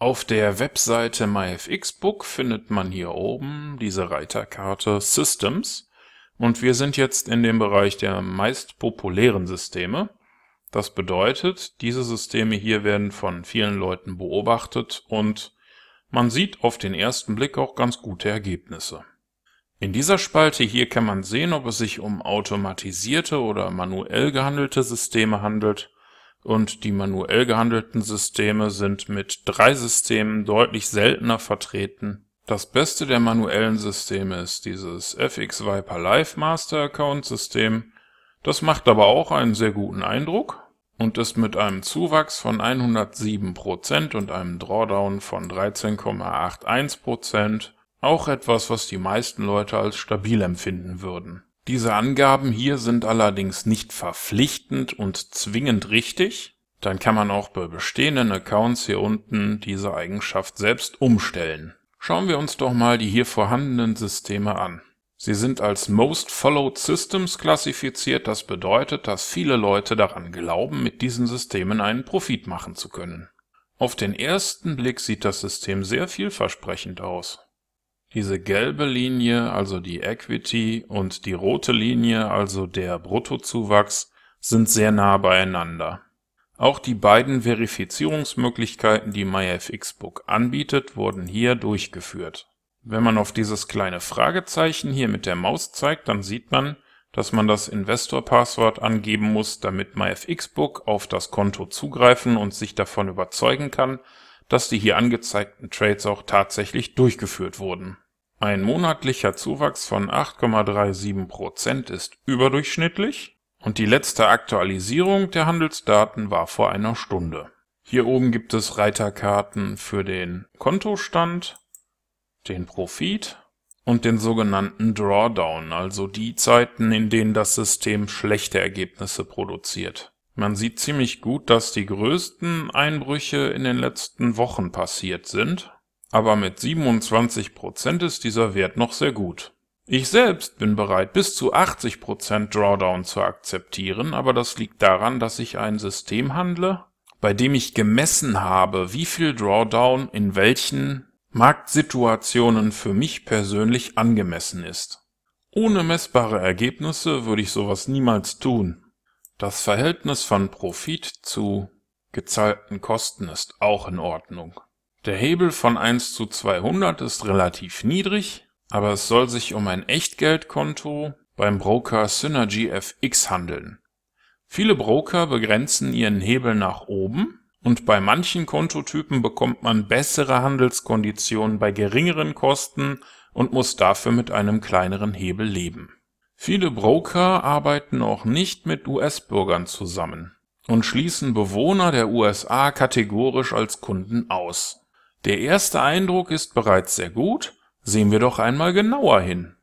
Auf der Webseite MyFXBook findet man hier oben diese Reiterkarte Systems und wir sind jetzt in dem Bereich der meist populären Systeme. Das bedeutet, diese Systeme hier werden von vielen Leuten beobachtet und man sieht auf den ersten Blick auch ganz gute Ergebnisse. In dieser Spalte hier kann man sehen, ob es sich um automatisierte oder manuell gehandelte Systeme handelt und die manuell gehandelten Systeme sind mit drei Systemen deutlich seltener vertreten. Das Beste der manuellen Systeme ist dieses FX Viper Live Master Account System. Das macht aber auch einen sehr guten Eindruck und ist mit einem Zuwachs von 107% und einem Drawdown von 13,81% auch etwas, was die meisten Leute als stabil empfinden würden. Diese Angaben hier sind allerdings nicht verpflichtend und zwingend richtig. Dann kann man auch bei bestehenden Accounts hier unten diese Eigenschaft selbst umstellen. Schauen wir uns doch mal die hier vorhandenen Systeme an. Sie sind als Most Followed Systems klassifiziert, das bedeutet, dass viele Leute daran glauben, mit diesen Systemen einen Profit machen zu können. Auf den ersten Blick sieht das System sehr vielversprechend aus. Diese gelbe Linie, also die Equity, und die rote Linie, also der Bruttozuwachs, sind sehr nah beieinander. Auch die beiden Verifizierungsmöglichkeiten, die MyFXBook anbietet, wurden hier durchgeführt. Wenn man auf dieses kleine Fragezeichen hier mit der Maus zeigt, dann sieht man, dass man das Investor-Passwort angeben muss, damit MyFXBook auf das Konto zugreifen und sich davon überzeugen kann, dass die hier angezeigten Trades auch tatsächlich durchgeführt wurden. Ein monatlicher Zuwachs von 8,37% ist überdurchschnittlich und die letzte Aktualisierung der Handelsdaten war vor einer Stunde. Hier oben gibt es Reiterkarten für den Kontostand, den Profit und den sogenannten Drawdown, also die Zeiten, in denen das System schlechte Ergebnisse produziert. Man sieht ziemlich gut, dass die größten Einbrüche in den letzten Wochen passiert sind, aber mit 27% ist dieser Wert noch sehr gut. Ich selbst bin bereit, bis zu 80% Drawdown zu akzeptieren, aber das liegt daran, dass ich ein System handle, bei dem ich gemessen habe, wie viel Drawdown in welchen Marktsituationen für mich persönlich angemessen ist. Ohne messbare Ergebnisse würde ich sowas niemals tun. Das Verhältnis von Profit zu gezahlten Kosten ist auch in Ordnung. Der Hebel von 1 zu 200 ist relativ niedrig, aber es soll sich um ein Echtgeldkonto beim Broker Synergy FX handeln. Viele Broker begrenzen ihren Hebel nach oben und bei manchen Kontotypen bekommt man bessere Handelskonditionen bei geringeren Kosten und muss dafür mit einem kleineren Hebel leben. Viele Broker arbeiten auch nicht mit US-Bürgern zusammen und schließen Bewohner der USA kategorisch als Kunden aus. Der erste Eindruck ist bereits sehr gut, sehen wir doch einmal genauer hin.